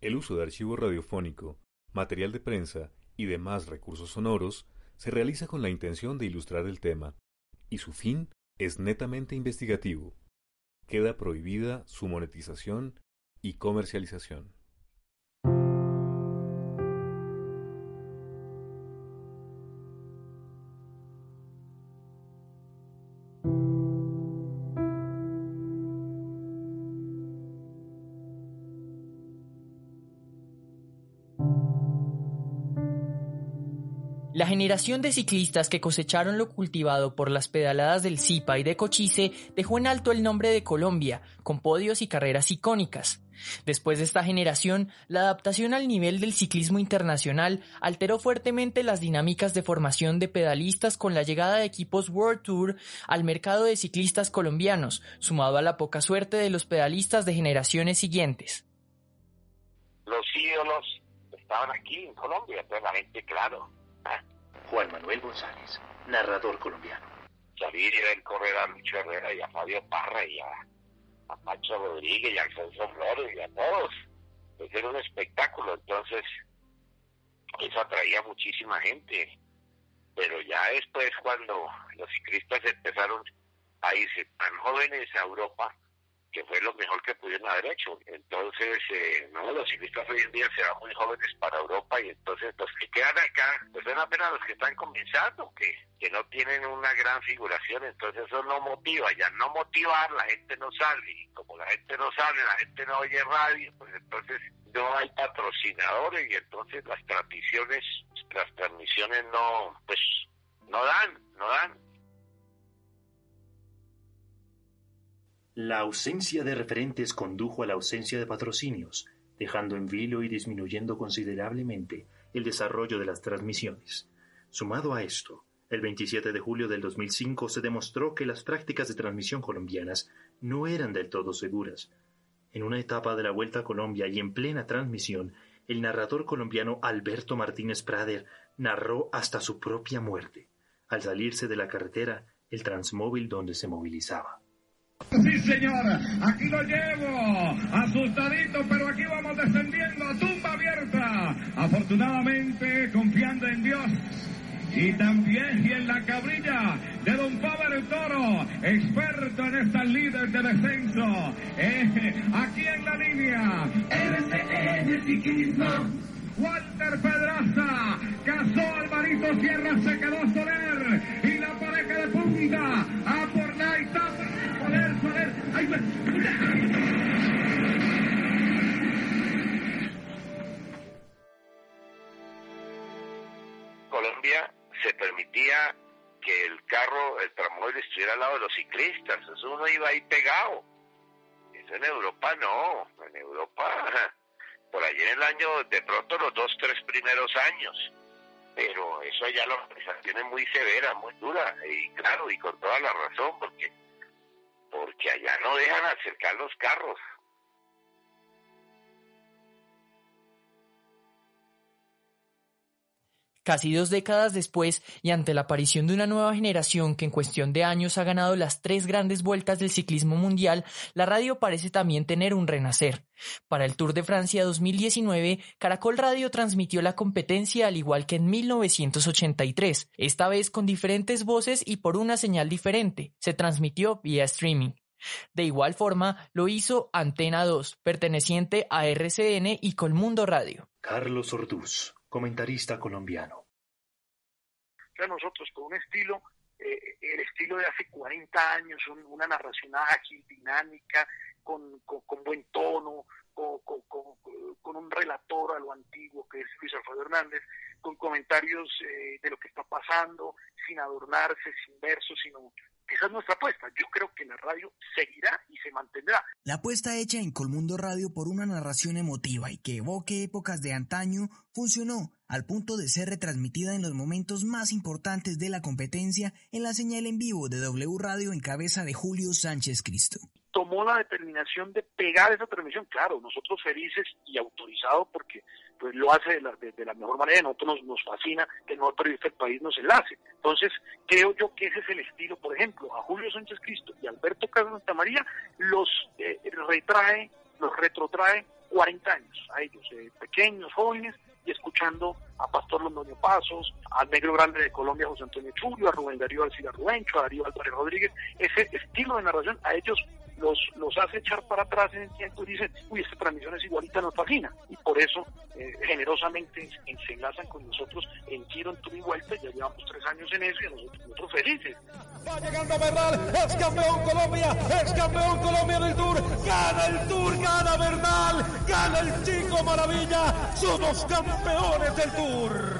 el uso de archivo radiofónico, material de prensa y demás recursos sonoros se realiza con la intención de ilustrar el tema, y su fin es netamente investigativo. Queda prohibida su monetización y comercialización. La generación de ciclistas que cosecharon lo cultivado por las pedaladas del Zipa y de Cochise dejó en alto el nombre de Colombia, con podios y carreras icónicas. Después de esta generación, la adaptación al nivel del ciclismo internacional alteró fuertemente las dinámicas de formación de pedalistas con la llegada de equipos World Tour al mercado de ciclistas colombianos, sumado a la poca suerte de los pedalistas de generaciones siguientes. Los ídolos estaban aquí en Colombia, pero la gente, claro, Juan Manuel González, narrador colombiano. Salir y ver correr a Lucho Herrera y a Fabio Parra y a, a Pacho Rodríguez y a Alfonso Flores y a todos. Pues era un espectáculo, entonces eso atraía muchísima gente. Pero ya después cuando los ciclistas empezaron a irse tan jóvenes a Europa, que fue lo mejor que pudieron haber hecho. Entonces, eh, no, los ciclistas hoy en día se van muy jóvenes para Europa y entonces los que quedan acá, pues son apenas los que están comenzando, que, que no tienen una gran figuración, entonces eso no motiva, ya no motivar, la gente no sale, y como la gente no sale, la gente no oye radio, pues entonces no hay patrocinadores y entonces las transmisiones, las transmisiones no, pues no dan, no dan. La ausencia de referentes condujo a la ausencia de patrocinios, dejando en vilo y disminuyendo considerablemente el desarrollo de las transmisiones. Sumado a esto, el 27 de julio del 2005 se demostró que las prácticas de transmisión colombianas no eran del todo seguras. En una etapa de la Vuelta a Colombia y en plena transmisión, el narrador colombiano Alberto Martínez Prader narró hasta su propia muerte, al salirse de la carretera el transmóvil donde se movilizaba. Sí, señor, aquí lo llevo, asustadito, pero aquí vamos descendiendo a tumba abierta. Afortunadamente, confiando en Dios. Y también y en la cabrilla de don Pablo Toro, experto en estas líderes de descenso. Eh, aquí en la línea. RCN Ciclismo. Walter Pedraza, casó Alvarito Sierra, se quedó Soler y la pareja de punta a Colombia se permitía que el carro, el tramóvil estuviera al lado de los ciclistas, eso uno iba ahí pegado. Eso en Europa no, en Europa, por allí en el año, de pronto los dos, tres primeros años, pero eso ya la organización es muy severa, muy dura, y claro, y con toda la razón, porque porque allá no dejan acercar los carros. Casi dos décadas después, y ante la aparición de una nueva generación que en cuestión de años ha ganado las tres grandes vueltas del ciclismo mundial, la radio parece también tener un renacer. Para el Tour de Francia 2019, Caracol Radio transmitió la competencia al igual que en 1983, esta vez con diferentes voces y por una señal diferente. Se transmitió vía streaming. De igual forma, lo hizo Antena 2, perteneciente a RCN y Colmundo Radio. Carlos Orduz comentarista colombiano. Nosotros con un estilo, eh, el estilo de hace 40 años, una narración ágil, dinámica, con, buen tono, con, un relator a lo antiguo que es Luis Alfredo Hernández, con comentarios eh, de lo que está pasando, sin adornarse, sin versos, sino esa es nuestra apuesta. Yo creo que la radio seguirá y se mantendrá. La apuesta hecha en Colmundo Radio por una narración emotiva y que evoque épocas de antaño funcionó al punto de ser retransmitida en los momentos más importantes de la competencia en la señal en vivo de W Radio en cabeza de Julio Sánchez Cristo tomó la determinación de pegar esa transmisión, claro, nosotros felices y autorizados porque pues lo hace de la, de, la mejor manera, nosotros nos, nos fascina que el mejor periodista del país nos enlace. Entonces, creo yo que ese es el estilo, por ejemplo, a Julio Sánchez Cristo y Alberto Carlos Santa María los eh, retrae, los retrotrae 40 años a ellos, eh, pequeños, jóvenes, y escuchando a Pastor Londoño Pasos, al negro grande de Colombia José Antonio Churio, a Rubén Darío Alcida Rubencho, a Darío Álvarez Rodríguez, ese estilo de narración a ellos los, los hace echar para atrás en el tiempo y dicen, uy, esta transmisión es igualita, nos fascina. Y por eso, eh, generosamente, se enlazan con nosotros en Giro, en y Vuelta, ya llevamos tres años en eso y nosotros, nosotros felices. Va llegando Bernal, es campeón Colombia, es campeón Colombia del Tour, gana el Tour, gana Bernal, gana el Chico Maravilla, somos campeones del Tour.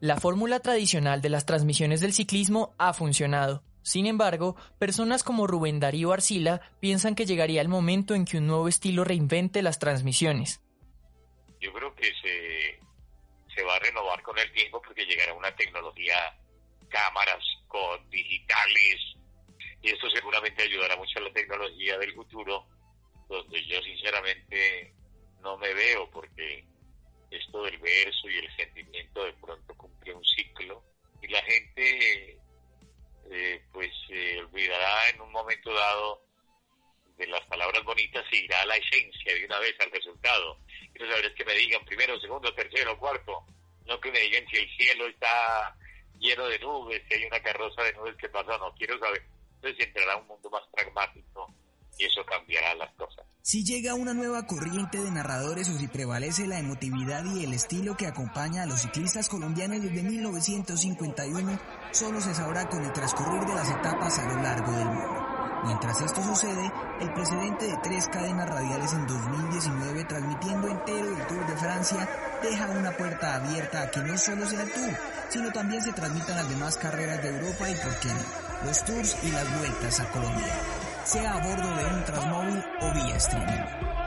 La fórmula tradicional de las transmisiones del ciclismo ha funcionado. Sin embargo, personas como Rubén Darío Arcila piensan que llegaría el momento en que un nuevo estilo reinvente las transmisiones. Yo creo que se, se va a renovar con el tiempo porque llegará una tecnología, cámaras con digitales, y esto seguramente ayudará mucho a la tecnología del futuro, donde yo sinceramente no me veo porque esto del verso y el sentimiento de pronto cumple un ciclo y la gente eh, pues se olvidará en un momento dado de las palabras bonitas y irá a la esencia de una vez al resultado. Quiero saber es que me digan primero, segundo, tercero, cuarto, no que me digan si el cielo está lleno de nubes, si hay una carroza de nubes que pasa, no quiero saber. Entonces entrará un mundo más pragmático y eso cambiará las cosas. Si llega una nueva corriente de narradores o si prevalece la emotividad y el estilo que acompaña a los ciclistas colombianos desde 1951, solo se sabrá con el transcurrir de las etapas a lo largo del mundo. Mientras esto sucede, el precedente de tres cadenas radiales en 2019 transmitiendo entero el Tour de Francia deja una puerta abierta a que no solo sea el Tour, sino también se transmitan las demás carreras de Europa y, por qué no, los Tours y las vueltas a Colombia sea a bordo de un Transmóvil o vía streaming.